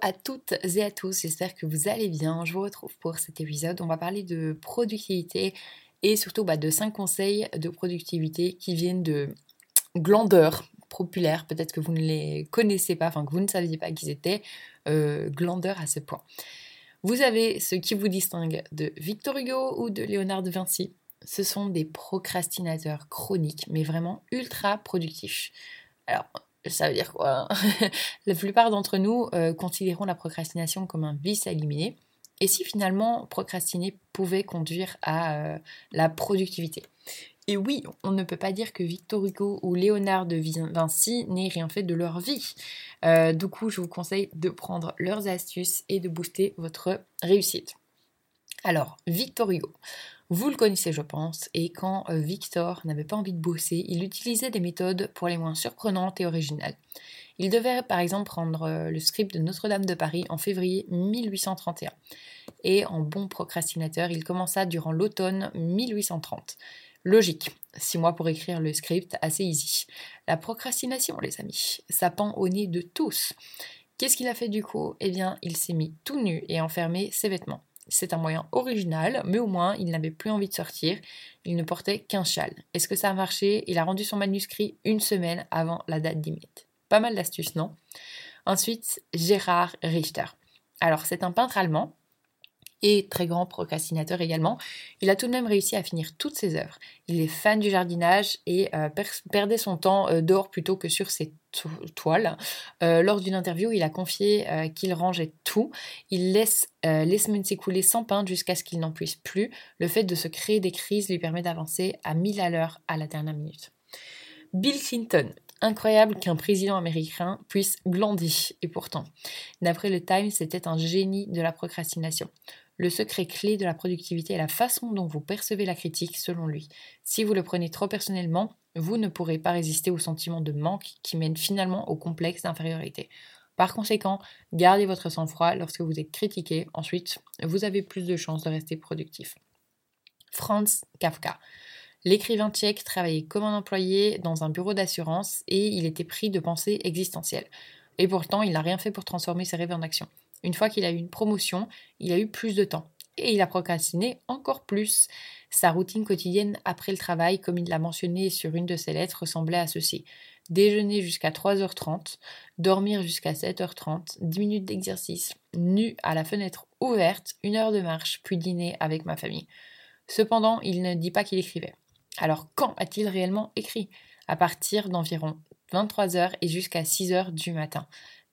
à toutes et à tous, j'espère que vous allez bien. Je vous retrouve pour cet épisode. On va parler de productivité et surtout bah, de 5 conseils de productivité qui viennent de glandeurs populaires. Peut-être que vous ne les connaissez pas, enfin que vous ne saviez pas qu'ils étaient euh, glandeurs à ce point. Vous avez ce qui vous distingue de Victor Hugo ou de Léonard de Vinci. Ce sont des procrastinateurs chroniques, mais vraiment ultra productifs. Alors, ça veut dire quoi La plupart d'entre nous euh, considérons la procrastination comme un vice à éliminer. Et si finalement procrastiner pouvait conduire à euh, la productivité? Et oui, on ne peut pas dire que Victor Hugo ou Léonard de Vinci n'aient rien fait de leur vie. Euh, du coup, je vous conseille de prendre leurs astuces et de booster votre réussite. Alors, Victor Hugo. Vous le connaissez, je pense, et quand euh, Victor n'avait pas envie de bosser, il utilisait des méthodes pour les moins surprenantes et originales. Il devait par exemple prendre euh, le script de Notre-Dame de Paris en février 1831. Et en bon procrastinateur, il commença durant l'automne 1830. Logique, six mois pour écrire le script, assez easy. La procrastination, les amis, ça pend au nez de tous. Qu'est-ce qu'il a fait du coup? Eh bien, il s'est mis tout nu et enfermé ses vêtements. C'est un moyen original, mais au moins il n'avait plus envie de sortir. Il ne portait qu'un châle. Est-ce que ça a marché? Il a rendu son manuscrit une semaine avant la date limite. Pas mal d'astuces, non? Ensuite, Gérard Richter. Alors, c'est un peintre allemand et très grand procrastinateur également, il a tout de même réussi à finir toutes ses œuvres. Il est fan du jardinage et euh, perdait son temps euh, dehors plutôt que sur ses toiles. Euh, lors d'une interview, il a confié qu'il rangeait tout. Il laisse les semaines s'écouler sans peindre jusqu'à ce qu'il n'en puisse plus. Le fait de se créer des crises lui permet d'avancer à 1000 à l'heure à la dernière minute. Bill Clinton, incroyable qu'un président américain puisse glandir. Et pourtant, d'après le Times, c'était un génie de la procrastination. Le secret clé de la productivité est la façon dont vous percevez la critique selon lui. Si vous le prenez trop personnellement, vous ne pourrez pas résister au sentiment de manque qui mène finalement au complexe d'infériorité. Par conséquent, gardez votre sang-froid lorsque vous êtes critiqué. Ensuite, vous avez plus de chances de rester productif. Franz Kafka. L'écrivain tchèque travaillait comme un employé dans un bureau d'assurance et il était pris de pensées existentielles. Et pourtant, il n'a rien fait pour transformer ses rêves en action. Une fois qu'il a eu une promotion, il a eu plus de temps. Et il a procrastiné encore plus. Sa routine quotidienne après le travail, comme il l'a mentionné sur une de ses lettres, ressemblait à ceci. Déjeuner jusqu'à 3h30, dormir jusqu'à 7h30, 10 minutes d'exercice, nu à la fenêtre ouverte, une heure de marche, puis dîner avec ma famille. Cependant, il ne dit pas qu'il écrivait. Alors quand a-t-il réellement écrit? À partir d'environ 23h et jusqu'à 6h du matin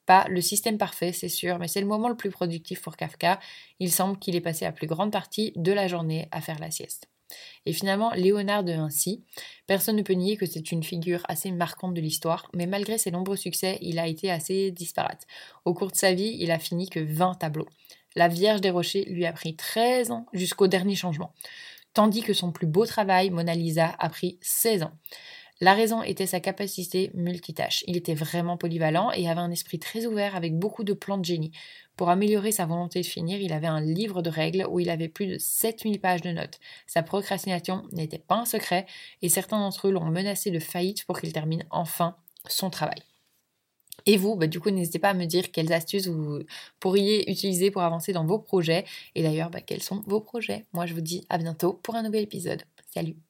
pas le système parfait, c'est sûr, mais c'est le moment le plus productif pour Kafka. Il semble qu'il ait passé la plus grande partie de la journée à faire la sieste. Et finalement, Léonard de Vinci, personne ne peut nier que c'est une figure assez marquante de l'histoire, mais malgré ses nombreux succès, il a été assez disparate. Au cours de sa vie, il a fini que 20 tableaux. La Vierge des Rochers lui a pris 13 ans jusqu'au dernier changement, tandis que son plus beau travail, Mona Lisa, a pris 16 ans. La raison était sa capacité multitâche. Il était vraiment polyvalent et avait un esprit très ouvert avec beaucoup de plans de génie. Pour améliorer sa volonté de finir, il avait un livre de règles où il avait plus de 7000 pages de notes. Sa procrastination n'était pas un secret et certains d'entre eux l'ont menacé de faillite pour qu'il termine enfin son travail. Et vous, bah, du coup, n'hésitez pas à me dire quelles astuces vous pourriez utiliser pour avancer dans vos projets. Et d'ailleurs, bah, quels sont vos projets? Moi, je vous dis à bientôt pour un nouvel épisode. Salut